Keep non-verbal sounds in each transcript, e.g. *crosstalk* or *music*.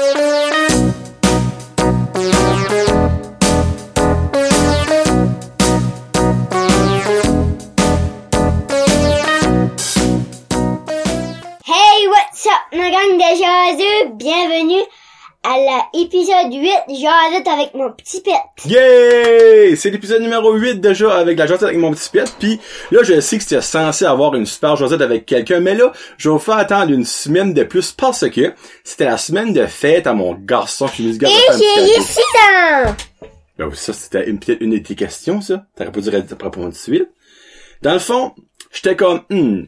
Hey, what's up, ma gang de? Bienvenue à l'épisode 8, Jasette avec mon petit pet. Yeah! C'est l'épisode numéro 8 déjà avec la jasette avec mon petit pet. Puis là, je sais que c'était censé avoir une super jasette avec quelqu'un, mais là, je vais vous faire attendre une semaine de plus parce que c'était la semaine de fête à mon garçon. Je me Et j'ai cadeau. ici dans... Ben oui, ça, c'était une- peut-être une de tes questions, ça. T'aurais pas dû répondre tout de suite. Dans le fond, j'étais comme, hmm,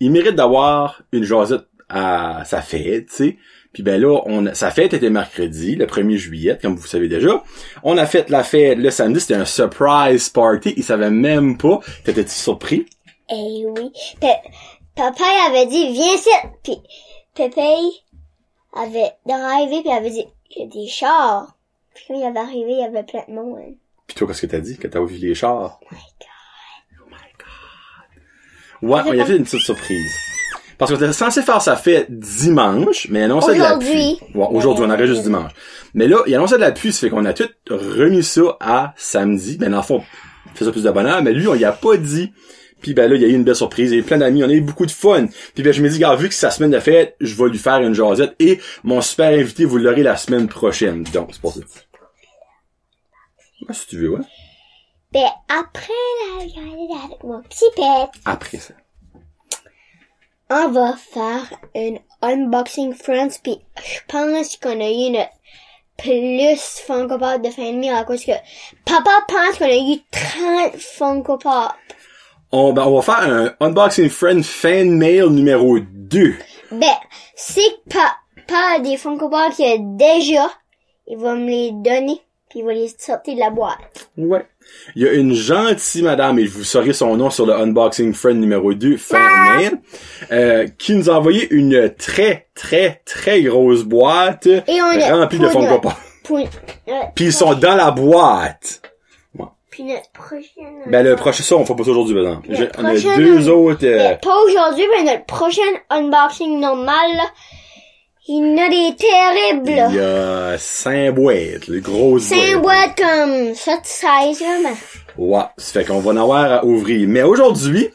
il mérite d'avoir une jasette à sa fête, tu sais. Puis ben là, on a- sa fête était mercredi, le 1er juillet, comme vous savez déjà. On a fait la fête le samedi, c'était un surprise party. Il savait même pas. T'étais-tu surpris? Eh oui. Pe- papa il avait dit, viens ici. Puis Pépé avait drivé puis il avait dit, il y a des chars. Puis quand il avait arrivé, il y avait plein de monde. Puis toi, qu'est-ce que t'as dit? Quand t'as vu les chars? Oh my God. Ouais, on y a fait une petite surprise. Parce qu'on était censé faire sa fête dimanche, mais il annonçait de la Aujourd'hui. pluie. Ouais, aujourd'hui, on arrête juste dimanche. Mais là, il annonçait de la pluie, ça fait qu'on a tout remis ça à samedi. Ben, dans le fond, on fait ça plus de bonheur, mais lui, on y a pas dit. Puis ben là, il y a eu une belle surprise, il y a eu plein d'amis, on a eu beaucoup de fun. Puis ben je me dis, gars, vu que c'est sa semaine de fête, je vais lui faire une jasette. Et mon super invité, vous l'aurez la semaine prochaine. Donc, c'est pour ça. Ah, si tu veux, ouais. Ben après la journée avec mon petit pet, Après ça. On va faire une unboxing friends puis je pense qu'on a eu notre plus Funko Pop de fin de mi à cause que papa pense qu'on a eu 30 Funko Pop. On, ben, on va faire un unboxing friend fan mail numéro 2. Ben, c'est que papa a des Funko Pop qu'il a déjà, il va me les donner puis il va les sortir de la boîte. Ouais. Il y a une gentille madame, et vous saurez son nom sur le Unboxing Friend numéro 2, fin mail, euh, qui nous a envoyé une très, très, très grosse boîte Et remplie de Pop. Pour, euh, Puis ils sont dans la boîte. puis notre prochaine... Ben le prochain, ça on fait pas ça aujourd'hui, par exemple. Le On a prochain, deux autres... euh, pas aujourd'hui, mais notre prochain unboxing normal, là, il y en a des il terribles. y a cinq boîtes, les grosses C'est une boîte comme 7 size, là, mais... Ouais, ça fait qu'on va en avoir à ouvrir. Mais aujourd'hui,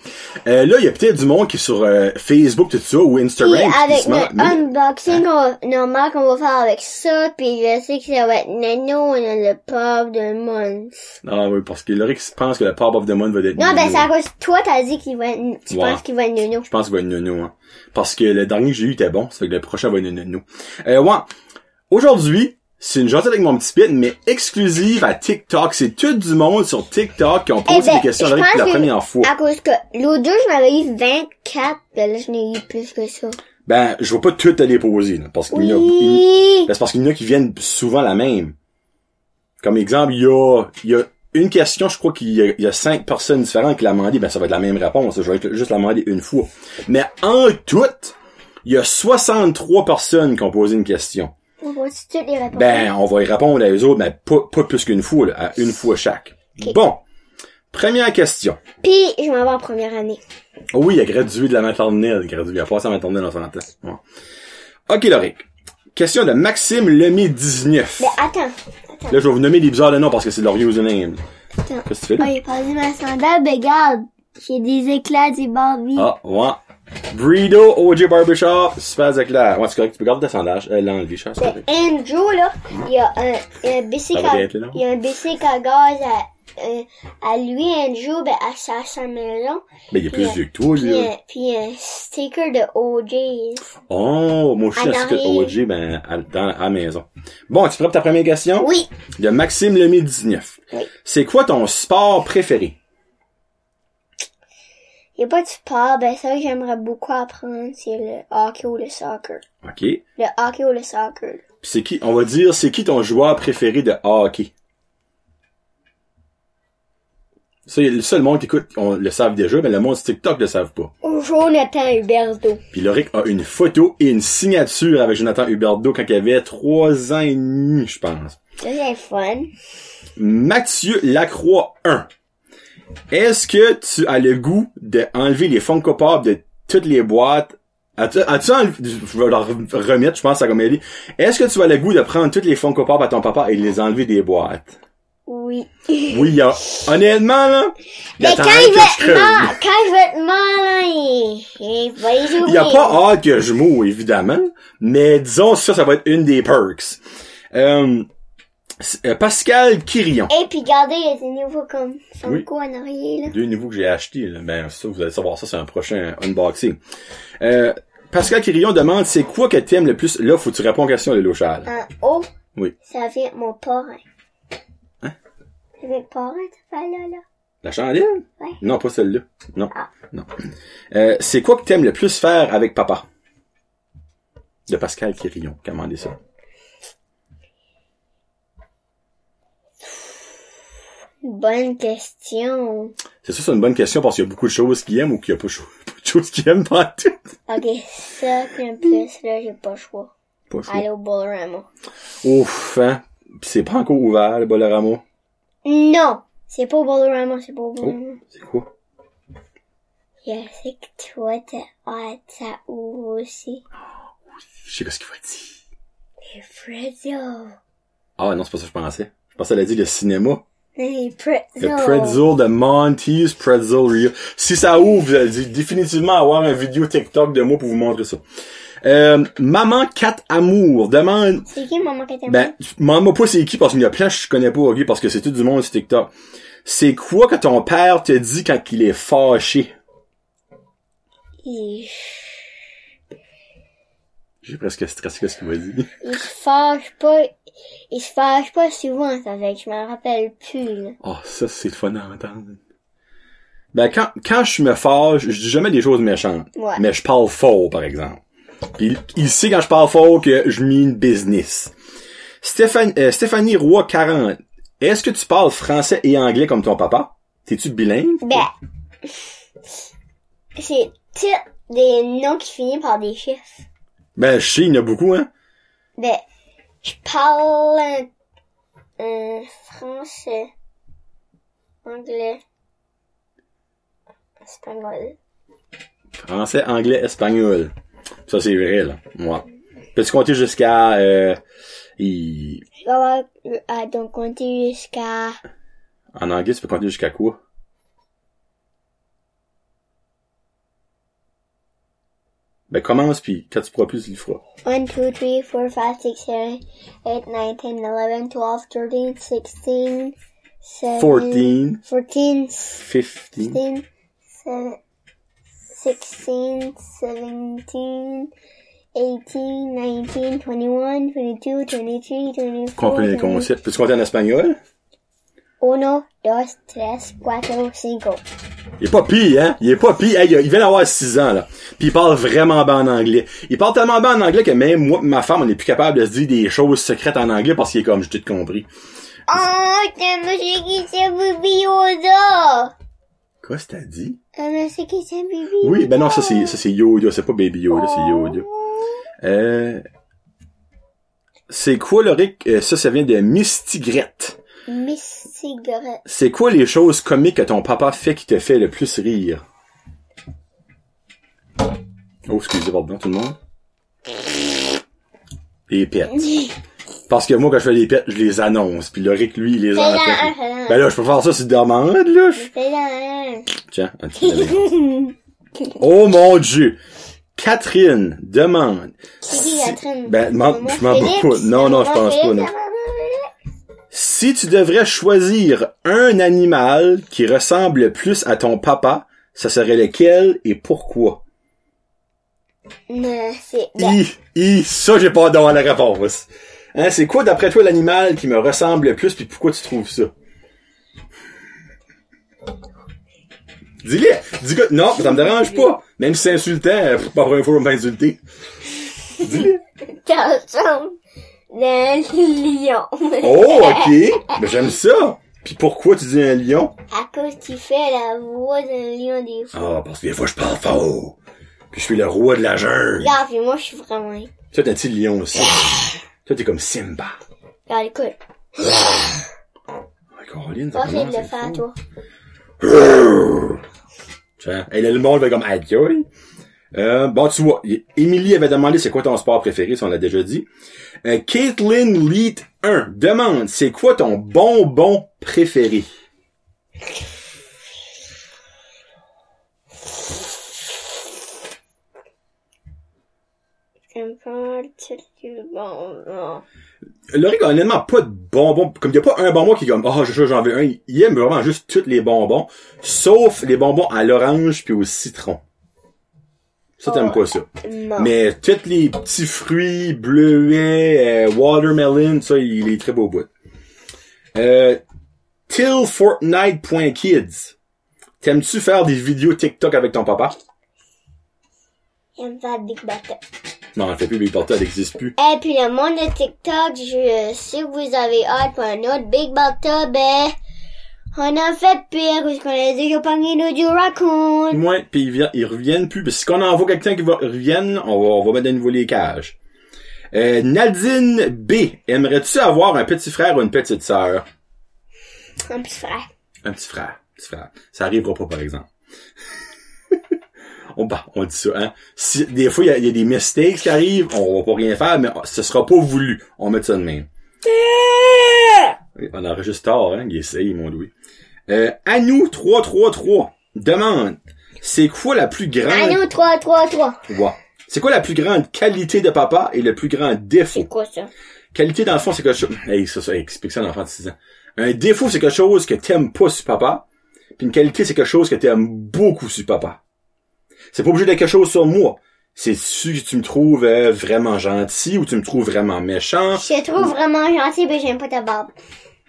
euh, là, il y a peut-être du monde qui est sur euh, Facebook, tout ça, ou Puis Instagram. qui avec mais- unboxing on- normal qu'on va faire avec ça, puis je sais que ça va être Nano, on a le pop de Mons. Ah oui, parce que Lorix pense que le Pop of the Month va être Non, ben c'est à cause toi t'as dit qu'il va être, tu Ouais. penses qu'il va être Nuno. Je pense qu'il va être Nuno, hein. Parce que le dernier que j'ai eu était bon, ça fait que le prochain va être Nuno. Euh, ouais. Aujourd'hui, c'est une gentille avec mon petit pit, mais exclusive à TikTok. C'est tout du monde sur TikTok qui ont posé Eh ben, des questions à pour la première fois. À cause que l'autre deux, je m'avais eu 24, ben là, je n'ai eu plus que ça. Ben, je vais pas toutes te les poser, là, parce qu'il y en a! Ben, c'est parce qu'il y en a qui viennent souvent la même. Comme exemple, il y a, il y a une question, je crois qu'il y a, il y a cinq personnes différentes qui l'ont demandé, ben ça va être la même réponse. Je vais être- juste la demander une fois. Mais en tout, il y a 63 personnes qui ont posé une question. On toutes les réponses. Ben, on va y répondre à eux autres, mais pas, pas plus qu'une fois, là, à une fois chaque. Bon. Première question. Puis, je m'en vais en première année. Oh oui, il a gradué de la maternelle. Il a gradué, il a passé en maternelle en 100 ans. Ouais. Ok, Loric. Question de Maxime Lemay 19. Ben, attends. Là, je vais vous nommer des bizarres de noms parce que c'est leur username. Attends. Qu'est-ce que tu fais là? Oh, il a perdu ma sandale, ben, regarde. J'ai des éclats, des Barbie. Ah, ouais. Breedo, OJ Barbershop, super éclair. Ouais, c'est correct, tu peux garder ta. Euh, cher, c'est Ben, correct. Andrew, là, il y a un, un bicycle à, il y a un bicycle à gaz à, euh, à lui, Andrew, ben, à sa, sa maison. Mais il est plus vieux que toi, Puis, lui. un, puis un sticker de OJ. Oh, moi, je suis un sticker. OJ, ben, à, dans, à la maison. Bon, tu prêt pour ta première question? Oui. De Maxime Lemay 19. Oui. C'est quoi ton sport préféré? Il y a pas de sport, ben, ça que j'aimerais beaucoup apprendre, c'est le hockey ou le soccer. OK. Le hockey ou le soccer. c'est qui, on va dire, c'est qui ton joueur préféré de hockey? Ça, le seul monde qui écoute, on le savent déjà, mais le monde TikTok le savent pas. Jonathan Huberto. Puis Loric a une photo et une signature avec Jonathan Huberdeau quand il avait trois ans et demi, je pense. Ça, c'est fun. Mathieu Lacroix 1. Est-ce que tu as le goût d'enlever les Funko Pop de toutes les boîtes? As-tu, as-tu envie- je vais leur remettre, je pense, à Comélie. Est-ce que tu as le goût de prendre toutes les Funko Pop à ton papa et de les enlever des boîtes? Oui. Oui, il a, honnêtement, là, Mais attends quand il va je être mort, quand il va être mort, là, il, il va les Il y a ouvrir. pas hâte que je mourre, évidemment, mais disons ça, ça va être une des perks. Euh, euh, Pascal Quirion. Et puis, regardez, il y a des nouveaux comme Funko en arrière, là. Deux nouveaux que j'ai achetés, là. Ben, ça, vous allez savoir ça, c'est un prochain unboxing. Euh, Pascal Quirion demande, c'est quoi que t'aimes le plus? Là, faut que tu réponds aux questions, Lélo Charles. En haut, Oui. ça vient mon parrain. Hein? Ça vient parrain, ça fait là, là. La chandelle? Ouais. Non, pas celle-là. Non. Ah. Non. Euh, c'est quoi que t'aimes le plus faire avec papa? De Pascal Quirion. Commandez ça. Bonne question. C'est ça, c'est une bonne question parce qu'il y a beaucoup de choses qu'il aime ou qu'il y a pas cho- *laughs* pas de choses qu'il aime pas tout. Ok, ça, puis en plus, là, j'ai pas le choix. Pas chaud. Aller au Bolorama. Ouf, hein? Pis c'est pas encore ouvert, le Bolorama. Non! C'est pas au Bolorama, c'est pas au Oh, Bolorama. c'est quoi? Je sais que toi, t'as hâte, ça ouvre aussi. Je sais pas ce qu'il va dire. Les. Ah non, c'est pas ça que je pensais. Je pensais qu'elle a dit le cinéma. Les Le Pretzel. de Monty's Pretzel Rio. Si ça ouvre, vous allez définitivement avoir une vidéo TikTok de moi pour vous montrer ça. Euh, Maman 4 Amour demande... C'est qui maman qui t'a Ben, maman pas c'est qui parce qu'il y a plein que je connais pas, ok, parce que c'est tout du monde sur TikTok. C'est quoi que ton père te dit quand il est fâché? il, J'ai presque stressé ce qu'il m'a dit. il se fâche pas, il se fâche pas souvent, ça fait que je m'en rappelle plus, là. Oh, ça, c'est le fun à entendre. Ben, quand, quand je me fâche, je dis jamais des choses méchantes. Ouais. Mais je parle fort, par exemple. Puis il, il sait quand je parle fort que je une business. Stéphanie, euh, Stéphanie Roy 40. Est-ce que tu parles français et anglais comme ton papa? T'es-tu bilingue? Ben, *laughs* c'est tous des noms qui finissent par des chiffres. Ben, je sais, il y en a beaucoup, hein? Ben, je parle un, un français, anglais, espagnol. Français, anglais, espagnol. Ça, c'est vrai, là. Moi. Peux-tu compter jusqu'à, euh, il- Je vais avoir, à donc compter jusqu'à en anglais, tu peux compter jusqu'à quoi? Ben, commence, puis quand tu pourras plus, tu le feras. 1, 2, 3, 4, 5, 6, 7, 8, 9, 10, 11, 12, 13, 16, 17, 14, 14, 15. 15, 16, 17, 18, 19, 21, 22, 23, 24, Comprenez le 25. concept. Peux-tu compter en espagnol? Uno, dos, tres, cuatro, cinco. Il est pas pire, hein? Il est pas pire. Hey, il vient d'avoir 6 ans, là. Puis il parle vraiment bien en anglais. Il parle tellement bien en anglais que même moi et ma femme, on est plus capable de se dire des choses secrètes en anglais parce qu'il est comme, j'ai tout compris. Oh, t'as monsieur qui c'est Bibi Yoda! Quoi, c'est t'as dit? Oui, ben non, ça c'est, ça c'est Yoda, c'est pas Baby Yoda, c'est Yoda. Euh, c'est quoi, le Rick? Euh, ça, ça vient de Mistigrette. Miss Cigarette. C'est quoi les choses comiques que ton papa fait qui te fait le plus rire? Oh, excusez, pardon, tout le monde. Les pets. Parce que moi, quand je fais les pets, je les annonce. Puis le Rick, lui, il les un. Ben là, je peux faire ça sur demande, là. Tiens, un petit *laughs* Oh mon dieu! Catherine demande. Catherine? Ben, je m'en pas. Non, non, je pense pas, non. Si tu devrais choisir un animal qui ressemble le plus à ton papa, ça serait lequel et pourquoi? Non, c'est, I, I, ça j'ai pas d'avoir la réponse. Hein, c'est quoi d'après toi l'animal qui me ressemble le plus puis pourquoi tu trouves ça? Dis-le! Dis que, non, ça me dérange pas. Même si c'est insultant, euh, pas pour une fois, on m'insulter. Dis-le. D'un lion. Oh, *laughs* ok. Ben, j'aime ça. Puis pourquoi tu dis un lion? À cause tu fais la voix d'un lion des fois. Ah, parce que des fois je parle fort. Puis je suis le roi de la jungle. Regarde, puis moi, je suis vraiment... Toi, t'es un petit lion aussi. Toi, t'es comme Simba. Regarde, écoute. Ah, Caroline, ça essayer de commence, le faire, fou. toi. Tiens, et là, le monde va comme aïe. Euh, bon, tu vois, y- Émilie avait demandé c'est quoi ton sport préféré, ça on l'a déjà dit. Euh, Caitlin Lead 1 demande c'est quoi ton bonbon préféré? J'aime pas le titre du bonbon. Laurie a honnêtement pas de bonbons. Comme il y a pas un bonbon qui est comme, oh, j'en veux un. Il aime vraiment juste tous les bonbons. Sauf les bonbons à l'orange puis au citron. Ça, t'aimes Oh. pas ça. Non. Mais tous les petits fruits, bleuets, euh, watermelon, ça, il est très beau au bout. Euh, tillfortnite.kids. T'aimes-tu faire des vidéos TikTok avec ton papa? J'aime pas Big Butter. Non, elle fait plus Big Brother, elle n'existe plus. Et puis le monde de TikTok, je sais que vous avez hâte pour un autre Big Butter, ben, on a fait pire, parce qu'on a que pogné nous du raccoon. Ouais, puis ils, ils reviennent plus. Parce si on envoie quelqu'un qui va, revienne, on va, on va mettre de nouveau les cages. Euh, Nadine B. Aimerais-tu avoir un petit frère ou une petite sœur? Un petit frère. Un petit frère. Petit frère. Ça arrivera pas, par exemple. *laughs* on, bah, on dit ça, hein. Si, des fois, il y y a des mistakes qui arrivent, on va pas rien faire, mais ce sera pas voulu. On met ça de même. Oui, On enregistre tard, hein. Il essaye, mon Louis. Euh, Anou 333 demande, c'est quoi la plus grande... À nous, 3, 3, 3. Ouais. C'est quoi la plus grande qualité de papa et le plus grand défaut? C'est quoi ça? Qualité dans le fond, c'est quelque chose... Hey, ça, ça, explique ça à un enfant de 6 ans. Un défaut, c'est quelque chose que t'aimes pas sur papa. Puis une qualité, c'est quelque chose que t'aimes beaucoup sur papa. C'est pas obligé d'être quelque chose sur moi. C'est que tu me trouves euh, vraiment gentil ou tu me trouves vraiment méchant. Je te trouve vraiment gentil, mais j'aime pas ta barbe.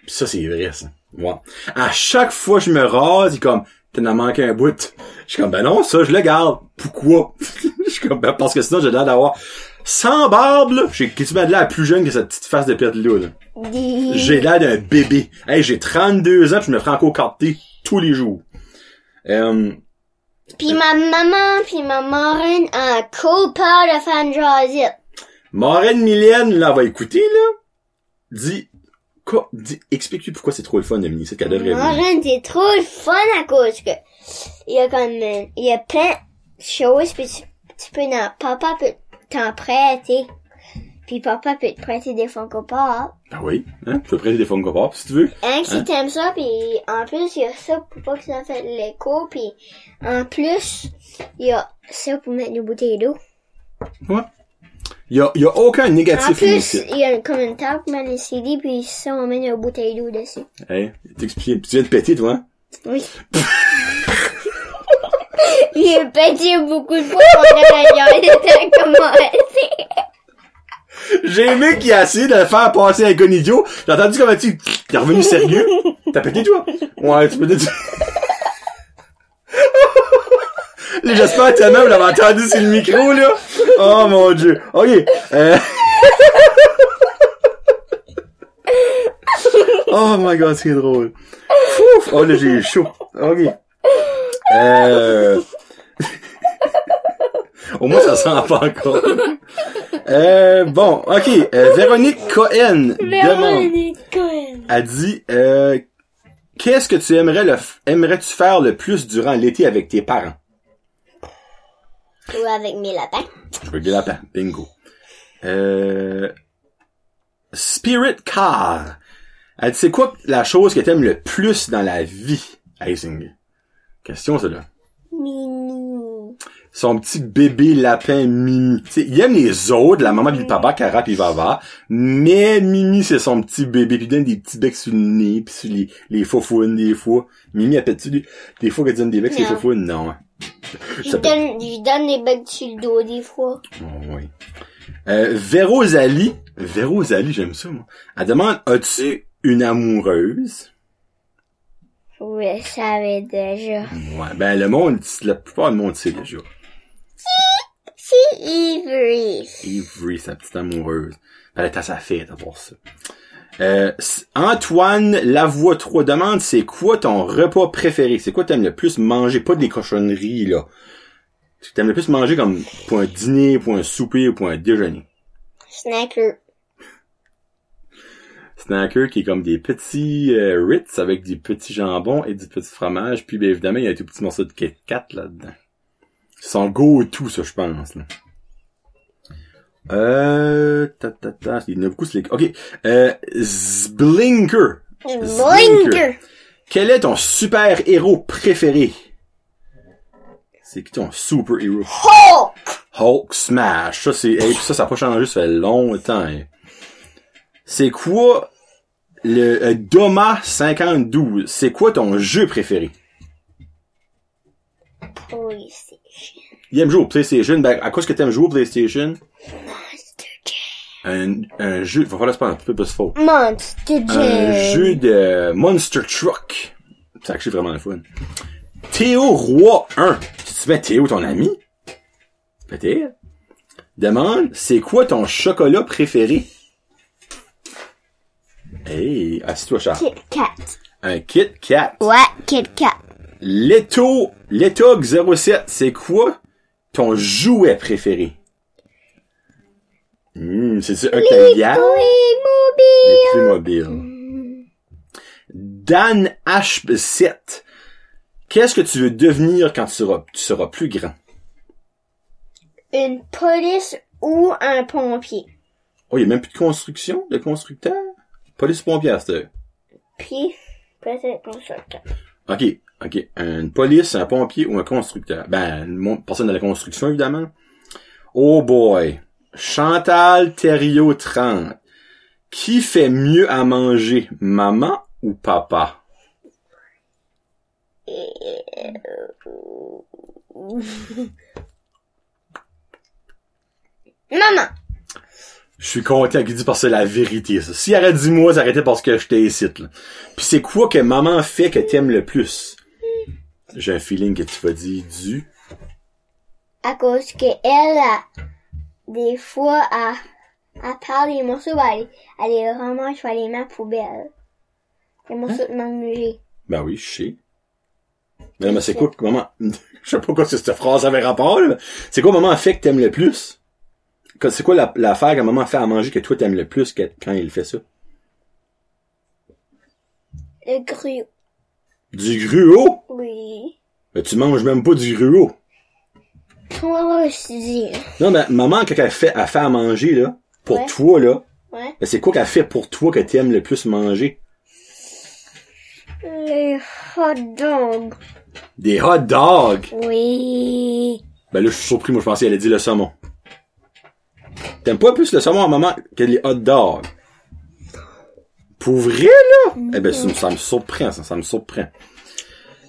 Ça, c'est vrai, ça. Ouais. À chaque fois que je me rase, il est comme, t'en as manqué un bout. Je suis comme, ben non, ça, je le garde. Pourquoi? *laughs* Je suis comme, ben parce que sinon, j'ai l'air d'avoir, sans barbe, là, j'ai quasiment de l'air plus jeune que cette petite face de pète là, là. *laughs* J'ai l'air d'un bébé. Hey, j'ai 32 ans pis je me ferai encore carter tous les jours. Euh, Pis ma maman pis ma marraine a un peur de jasette. Marraine Mylène, là, va écouter, là. Dis, quoi, explique-lui pourquoi c'est trop le fun de mini, c'est qu'elle devrait venir. Marraine, c'est trop le fun à cause que il y a comme euh, il y a plein de choses pis tu, tu peux dans, papa peut t'en prêter. Puis papa peut te prêter des Funko Pop. Ah oui, hein, tu peux prêter des Funko Pop si tu veux. Hein, si Hein? t'aimes ça, puis en plus, il y a ça pour pas que ça fasse l'écho, puis en plus, il y a ça pour mettre nos bouteilles d'eau. Ouais. Il y a, y a aucun En négatif plus, ici. il y a comme une table mettre les CD, puis ça, on met nos bouteilles d'eau dessus. Hey, t'expliques. Tu viens de péter, toi, hein? Oui. *laughs* J'ai pété beaucoup de fois pendant la *laughs* J'ai aimé qu'il a essayé de le faire passer avec un idiot. J'ai entendu comment tu, t'es revenu sérieux. *laughs* T'as pété, toi? Ouais, tu peux dire. Là, J'espère que ta mère l'avait entendu sur le micro, là. Oh, mon dieu. Ok. Euh... oh my god, c'est drôle. Ouf. Oh, là, j'ai chaud. Ok. Euh... Au moins, ça sent pas encore. Euh, bon, ok. Euh, Véronique Cohen demande, Cohen. a dit, euh, qu'est-ce que tu aimerais le, aimerais-tu faire le plus durant l'été avec tes parents? Ou avec mes lapins. Je veux des lapins. Bingo. Euh, Spirit Car. Elle dit, c'est quoi la chose que t'aimes le plus dans la vie, Icing? Question, ça, là. Son petit bébé lapin Mimi. T'sais, il aime les autres, la maman et le papa, Cara pis Vava, mais Mimi, c'est son petit bébé, puis il donne des petits becs sur le nez, pis sur les, les faufounes, des fois. Mimi, appelle-tu des, des fois qu'elle donne des becs sur les faufounes? Non. hein. Je Ça peut- donne, je donne des bugs sur le dos des fois. Oh, oui. Euh, Véro Zali, Véro Zali, j'aime ça, moi. Elle demande, as-tu une amoureuse? Oui, je savais déjà. Ouais, ben, le monde, la plupart du monde sait déjà. C'est Ivory. Avery, sa petite amoureuse. Elle est à sa fête à voir ça. Euh, Antoine Lavoie 3 demande c'est quoi ton repas préféré? C'est quoi t'aimes le plus manger? Pas des cochonneries, là. Tu t'aimes le plus manger comme pour un dîner, pour un souper ou pour un déjeuner? Snacker. Snacker qui est comme des petits euh, Ritz avec des petits jambons et du petit fromage. Puis bien évidemment, il y a un tout petit morceau de Kit Kat là-dedans. C'est son go-to, ça, je pense, là. Euh, ta, ta, ta, il y en a beaucoup, c'est les... Ok, euh, Zblinker. Blinker. Quel est ton super-héros préféré? C'est qui ton super-héros? Hulk. Hulk Smash. Ça, c'est, hey, ça, ça a pas changé, ça fait longtemps. hein. C'est quoi le euh, Doma 52? C'est quoi ton jeu préféré? PlayStation. Il aime jouer au PlayStation. Ben, à cause que t'aimes jouer au PlayStation? Monster Jam. Un, un jeu, va falloir se prendre un peu plus fort. Monster Jam. Un jeu de Monster Truck. C'est actually vraiment le fun. Théo Roi 1. Tu mets Théo ton ami? Peut-être. Demande, c'est quoi ton chocolat préféré? Hey, assis-toi, Charles. Kit Kat. Un Kit Kat. Ouais, Kit Kat. Leto, Letog 07, c'est quoi ton jouet préféré? Hmm, c'est un que t'aimes bien? Playmobil. Les Playmobil. Dan H7. Qu'est-ce que tu veux devenir quand tu seras, tu seras plus grand? Une police ou un pompier. Oh, il y a même plus de construction, de constructeur? Police pompière, c'est Puis, peut-être constructeur. OK, OK. Une police, un pompier ou un constructeur? Ben, mon, personne de la construction, évidemment. Oh boy. Chantal Thériault 30. Qui fait mieux à manger, maman ou papa? Maman. Je suis content qu'il dise parce que c'est la vérité, ça. S'il aurait dit moi, ça aurait été parce que j'étais ici, là. Puis c'est quoi que maman fait que t'aimes le plus? J'ai un feeling que tu vas dire du. À cause que elle, a, des fois, elle, elle parle des morceaux, elle, elle les remange, elle les met à la poubelle. Les morceaux de manger. Ben oui, je sais. Mais non, mais c'est quoi que *laughs* maman, je sais pas quoi que cette phrase avait rapport, là. C'est quoi maman fait que t'aimes le plus? C'est quoi la- l'affaire que maman fait à manger que toi t'aimes le plus que- quand il fait ça? Le gruau. Du gruau? Oui. Ben, tu manges même pas du gruau. Se dire? Non, mais maman, quand elle fait, elle fait à manger, là, pour Ouais. toi, là, Ouais. c'est quoi qu'elle fait pour toi que t'aimes le plus manger? Les hot dogs. Des hot dogs! Oui. Ben là, je suis surpris, moi, je pensais qu'elle allait dire le saumon. T'aimes pas plus le saumon à maman que les hot dogs? Pour vrai, là? Eh ben, ça, ça me surprend, ça, ça me surprend.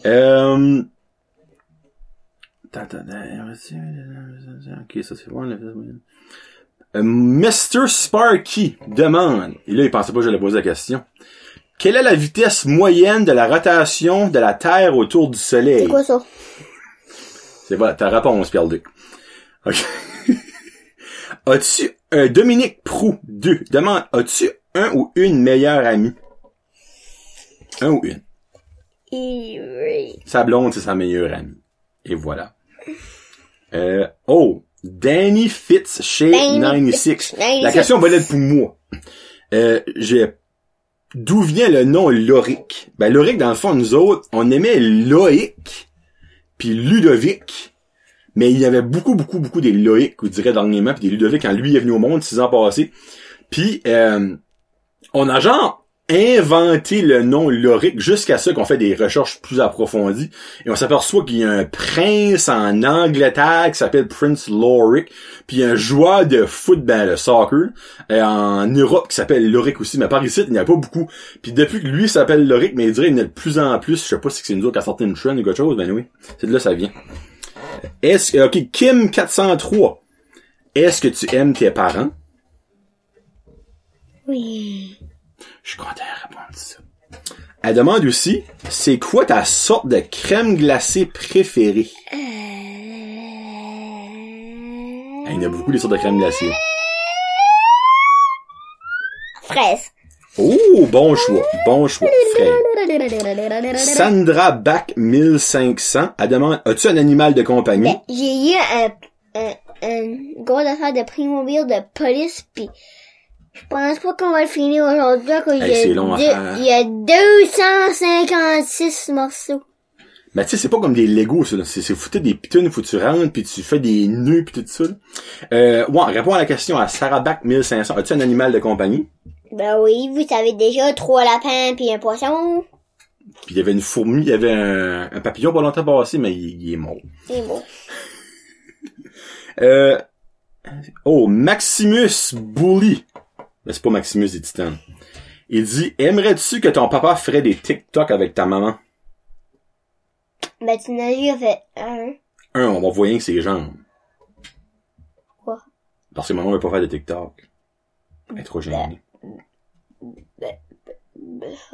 Euh... Ok, ça c'est bon. Euh, Mr. Sparky demande, et là il pensait pas que j'allais poser la question, quelle est la vitesse moyenne de la rotation de la Terre autour du Soleil? C'est quoi ça? C'est voilà, ta réponse, Pierre Duc. Ok. as-tu Dominique Prou 2 demande, as-tu un ou une meilleure amie? Un ou une. Oui. Sa blonde, c'est sa meilleure amie. Et voilà. Euh, oh, Danny Fitz chez Danny 96. Fitz, La 96. question va être pour moi. Euh, j'ai, d'où vient le nom Loric? Ben, Loric, dans le fond, nous autres, on aimait Loïc, puis Ludovic, mais il y avait beaucoup, beaucoup, beaucoup des Loïc, vous dirais dernièrement, puis des Ludovic quand lui est venu au monde, six ans passés. Puis, euh, on a genre inventé le nom Loric jusqu'à ce qu'on fait des recherches plus approfondies et on s'aperçoit qu'il y a un prince en Angleterre qui s'appelle Prince Loric puis un joueur de football, de soccer euh, en Europe qui s'appelle Loric aussi mais par ici il n'y a pas beaucoup. Puis depuis que lui s'appelle Loric mais il dirait qu'il y en a de plus en plus je sais pas si c'est nous autres qui a sorti une trend ou quelque chose ben oui c'est de là que ça vient. Est-ce ok Kim 403 est-ce que tu aimes tes parents? Oui. Je suis content de répondre ça. Elle demande aussi, c'est quoi ta sorte de crème glacée préférée? Euh... Il y en a beaucoup des sortes de crème glacée. Fraise. Oh, bon choix, bon choix, frère. Sandra Back 1500, elle demande, as-tu un animal de compagnie? Ben, j'ai eu un, un, une grosse affaire de Playmobil de police pis je pense pas qu'on va le finir aujourd'hui Hey, deux- faire. il y a 256 morceaux. Mais tu sais, c'est pas comme des Legos, ça. C'est, foutu des pitounes, faut que tu rentres, puis tu fais des nœuds, puis tout ça. là. Euh, ouais, réponds à la question à Sarahback 1500. As-tu un animal de compagnie? Ben oui, vous savez déjà, trois lapins puis un poisson. Puis il y avait une fourmi, il y avait un, un papillon pas longtemps passé, mais il, il est mort. C'est bon. Euh, oh, Maximus Bully. Ben, c'est pas Maximus des Titans. Il dit, aimerais-tu que ton papa ferait des TikTok avec ta maman? Ben tu n'as déjà fait un. Un, on va voir rien que ses jambes. Quoi? Parce que maman veut pas faire de TikTok. Elle est trop gênée.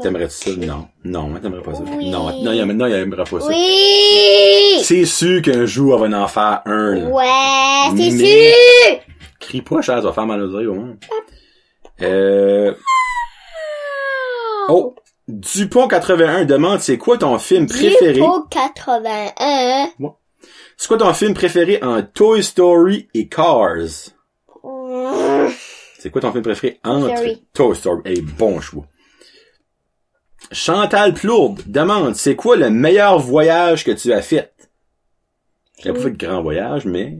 T'aimerais-tu ça? Non. Non, elle t'aimerait pas ça. Oui. Non, non, il, non, il aimerait pas ça. Oui! C'est sûr qu'un jour, elle va en faire un, là. Ouais, c'est Mais- sûr! Crie pas, cher, ça va faire mal aux oreilles, au moins. Euh, oh! Dupont 81 demande, c'est quoi ton film préféré? Dupo 81. C'est quoi ton film préféré en Toy Story et Cars? C'est quoi ton film préféré entre. Toy Story? Eh, bon choix. Chantal Plourde demande, c'est quoi le meilleur voyage que tu as fait? A pas fait de grand voyage, mais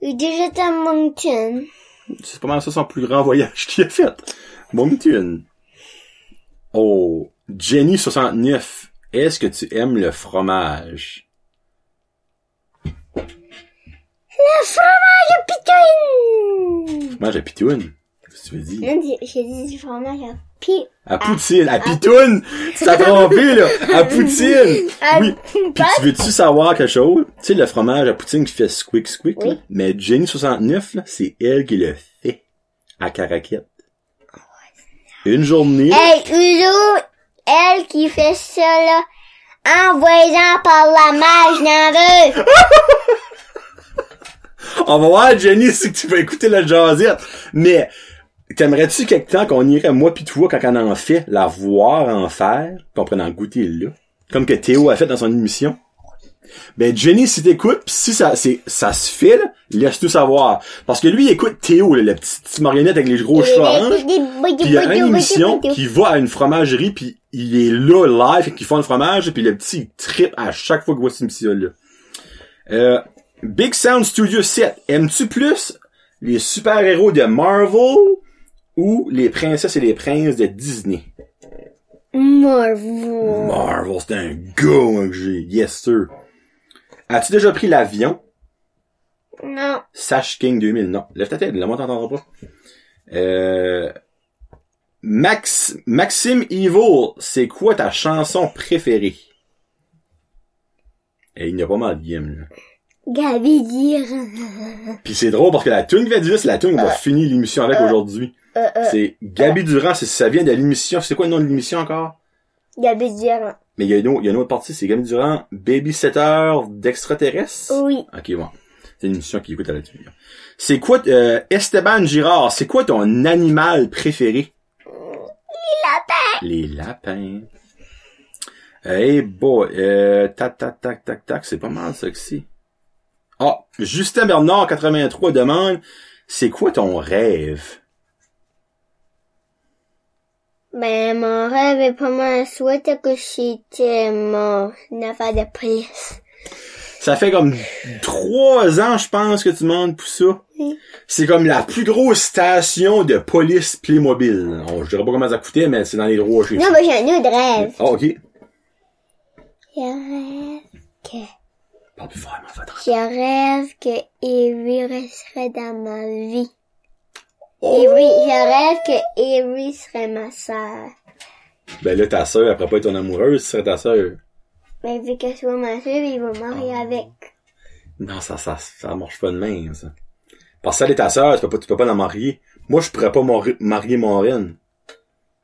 J'ai Moncton. C'est pas mal ça son plus grand voyage qu'il a fait. Moncton. Oh, Jenny69, est-ce que tu aimes le fromage? Le fromage à pitoune! Fromage à pitoune? Qu'est-ce que tu veux dire? Non, j'ai- j'ai dit du fromage à pi... À poutine, à pitoune! Tu *laughs* t'as trompé, là! À *laughs* poutine! à- Oui. Puis tu veux-tu savoir quelque chose? Tu sais, le fromage à poutine qui fait squick squick, là? Mais Jenny 69, là, c'est elle qui le fait. À Caraquette. Une journée. Hey, Uzo, elle qui fait ça, là, envoyez-en par la n'en veux! *laughs* On va voir, Jenny, si tu vas écouter la jasette. Mais, t'aimerais-tu quelque temps qu'on irait, moi pis toi, quand on en fait, la voir en faire, qu'on pourrait en goûter là? Comme que Théo a fait dans son émission? Ben, Jenny, si t'écoutes, pis si ça, c'est, ça se fait, là, laisse-nous savoir. Parce que lui, il écoute Théo, là, la petite, petite marionnette avec les gros cheveux orange. Puis il y a une émission qui va à une fromagerie, puis il est là, live, qui font le fromage, puis le petit, il trippe à chaque fois qu'il voit cette émission-là. Euh, Big Sound Studio 7, aimes-tu plus les super-héros de Marvel ou les princesses et les princes de Disney? Marvel. Marvel, c'est un gars moi, que j'ai. Yes, sir. As-tu déjà pris l'avion? Non. Sash King 2000. Non. Lève ta tête, le monde t'entendra pas. Euh, Max, Maxime Evil, c'est quoi ta chanson préférée? Et il y a pas mal de games, là. Gabi dire. Puis c'est drôle parce que la tune qui va dire, c'est la tune qu'on va finir l'émission avec aujourd'hui. Euh, euh, C'est Gabi Durand, c'est, ça vient de l'émission. C'est quoi le nom de l'émission encore? Gabi dire. Mais il y a une autre, il y a une autre partie, c'est Gabi Durand, Babysitter d'extraterrestres. Oui. Ok, bon. C'est une émission qui écoute à la télé. C'est quoi, euh, Esteban Girard, c'est quoi ton animal préféré? Les lapins. Hey boy, euh, tac, tac, tac, tac, tac, c'est pas mal ça que c'est. Ah, Justin Bernard 83 demande, c'est quoi ton rêve? Ben, mon rêve est pas mal souhaite que c'était mon affaire de police. Ça fait comme trois ans, je pense, que tu demandes pour ça. Oui. C'est comme la plus grosse station de police Playmobil. On, je dirais pas comment ça coûtait, mais c'est dans les droits chez Non, mais j'ai un autre rêve. Ah, ok. Je rêve que, Parle plus fort, ma fête. je rêve que Avery resterait dans ma vie. Avery, je rêve que Avery serait ma sœur. Ben là, ta sœur, après pas être ton amoureuse, ce serait ta sœur. Mais vu qu'elle soit ma sœur, il va marier avec. Non, ça, ça, ça marche pas de même, ça. Parce que si elle est ta sœur, tu peux pas, tu peux pas la marier. Moi, je pourrais pas mari- marier mon reine.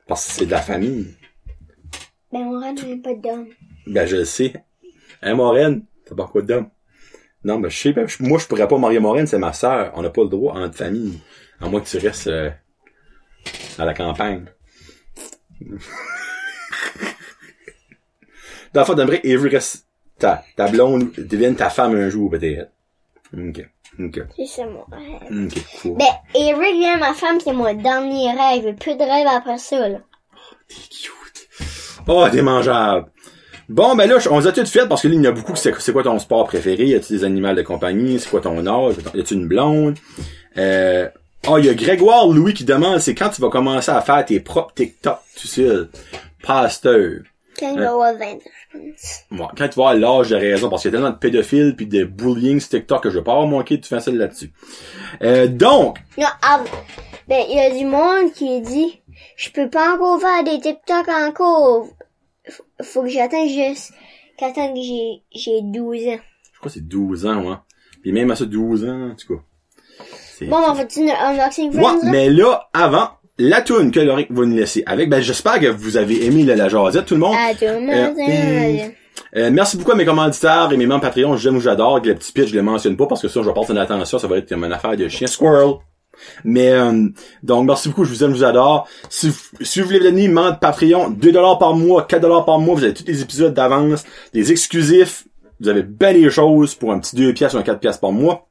Parce que c'est de la famille. Ben, mon rêve n'a pas d'homme. Ben, je le sais. Hein, Maureen? T'as pas quoi d'homme? Non, ben, je sais pas. je- Moi, je pourrais pas marier Maureen, c'est ma sœur. On n'a pas le droit en famille. À moins que tu restes euh, à la campagne. Dans le fond, t'aimerais Avery reste ta, ta blonde devienne ta femme un jour, peut-être. Ok. Ok. C'est mon rêve. Ok, cool. Ben, Avery devient ma femme, c'est mon dernier rêve. Plus de rêve après ça, là. T'es cute. Oh, t'es mangeable. Bon, ben là, on les a toutes faites parce que là, il y en a beaucoup. C'est c'est quoi ton sport préféré? Y a-tu des animaux de compagnie? C'est quoi ton âge? Y a-tu une blonde? Euh, ah, il y a Grégoire Louis qui demande, c'est quand tu vas commencer à faire tes propres TikTok, tu sais, pasteur. Quand il va avoir 20 ans, je pense. Bon, quand tu vas avoir l'âge de raison, parce qu'il y a tellement de pédophiles puis de bullying sur TikTok que je vais pas avoir manqué de faire ça là-dessus. Euh, donc, Non, ah, ben, il y a du monde qui dit, je peux pas encore faire des TikTok encore. F- Faut que j'atteigne juste, qu'attends que j'ai, j'ai 12 ans. je crois que c'est 12 ans, ouais. Puis même à ça, 12 ans, en tout cas. Bon, on fait une unboxing Ouais, friends, là? mais là, avant, la toune que Loric va nous laisser avec, ben j'espère que vous avez aimé la, la jasette, tout le monde. Ah, tout le monde, Euh, euh, Euh, merci beaucoup à mes commanditaires et mes membres Patreon, j'aime ou j'adore. Le petit pitch, je le mentionne pas parce que ça, je porte une attention, ça va être comme une affaire de chien squirrel. Mais euh, donc merci beaucoup, je vous aime, je vous adore. Si, vous- si vous voulez donner membre Patreon, 2$ par mois, 4$ par mois, vous avez tous les épisodes d'avance, des exclusifs, vous avez bien des choses pour un petit 2 piastres ou un 4 piastres par mois.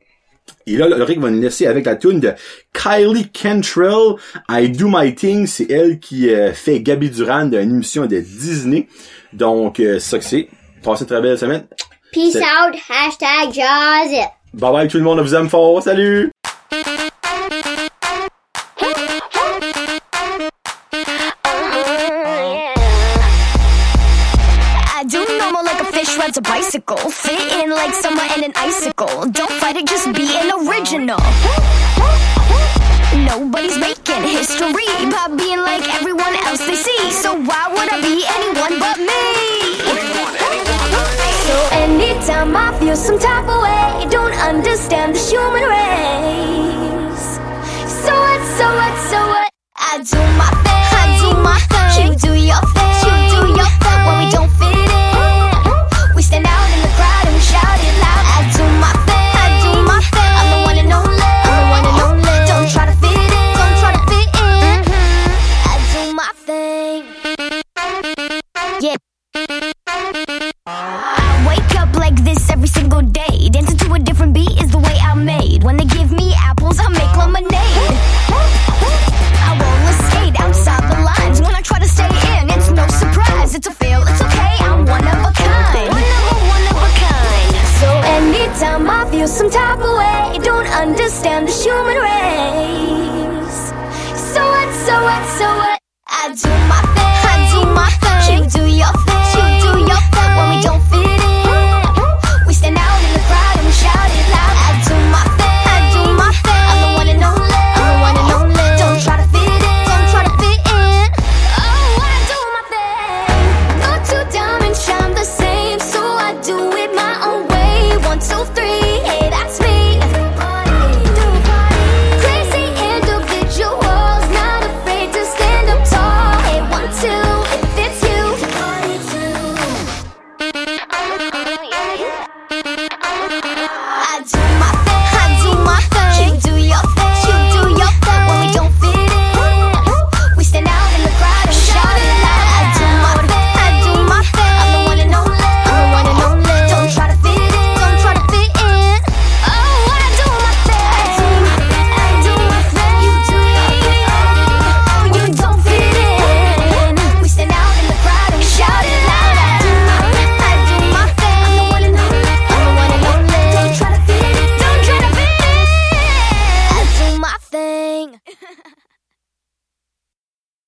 Et là, Loric va nous laisser avec la tune de Kylie Cantrell, I Do My Thing. C'est elle qui euh, fait Gabi Duran d'une émission de Disney. Donc, euh, c'est ça que c'est. Passez une très belle semaine. Peace out, hashtag Jaws. Bye bye tout le monde, on vous aime fort. Salut! Rides a bicycle. Fit in like summer and an icicle. Don't fight it, just be an original. Nobody's making history by being like everyone else they see. So why would I be anyone but me? So anytime I feel some type of way, don't understand the human race. So what, so what, so what? I do my thing. I do my thing. You do your thing. You do your thing. When we don't fit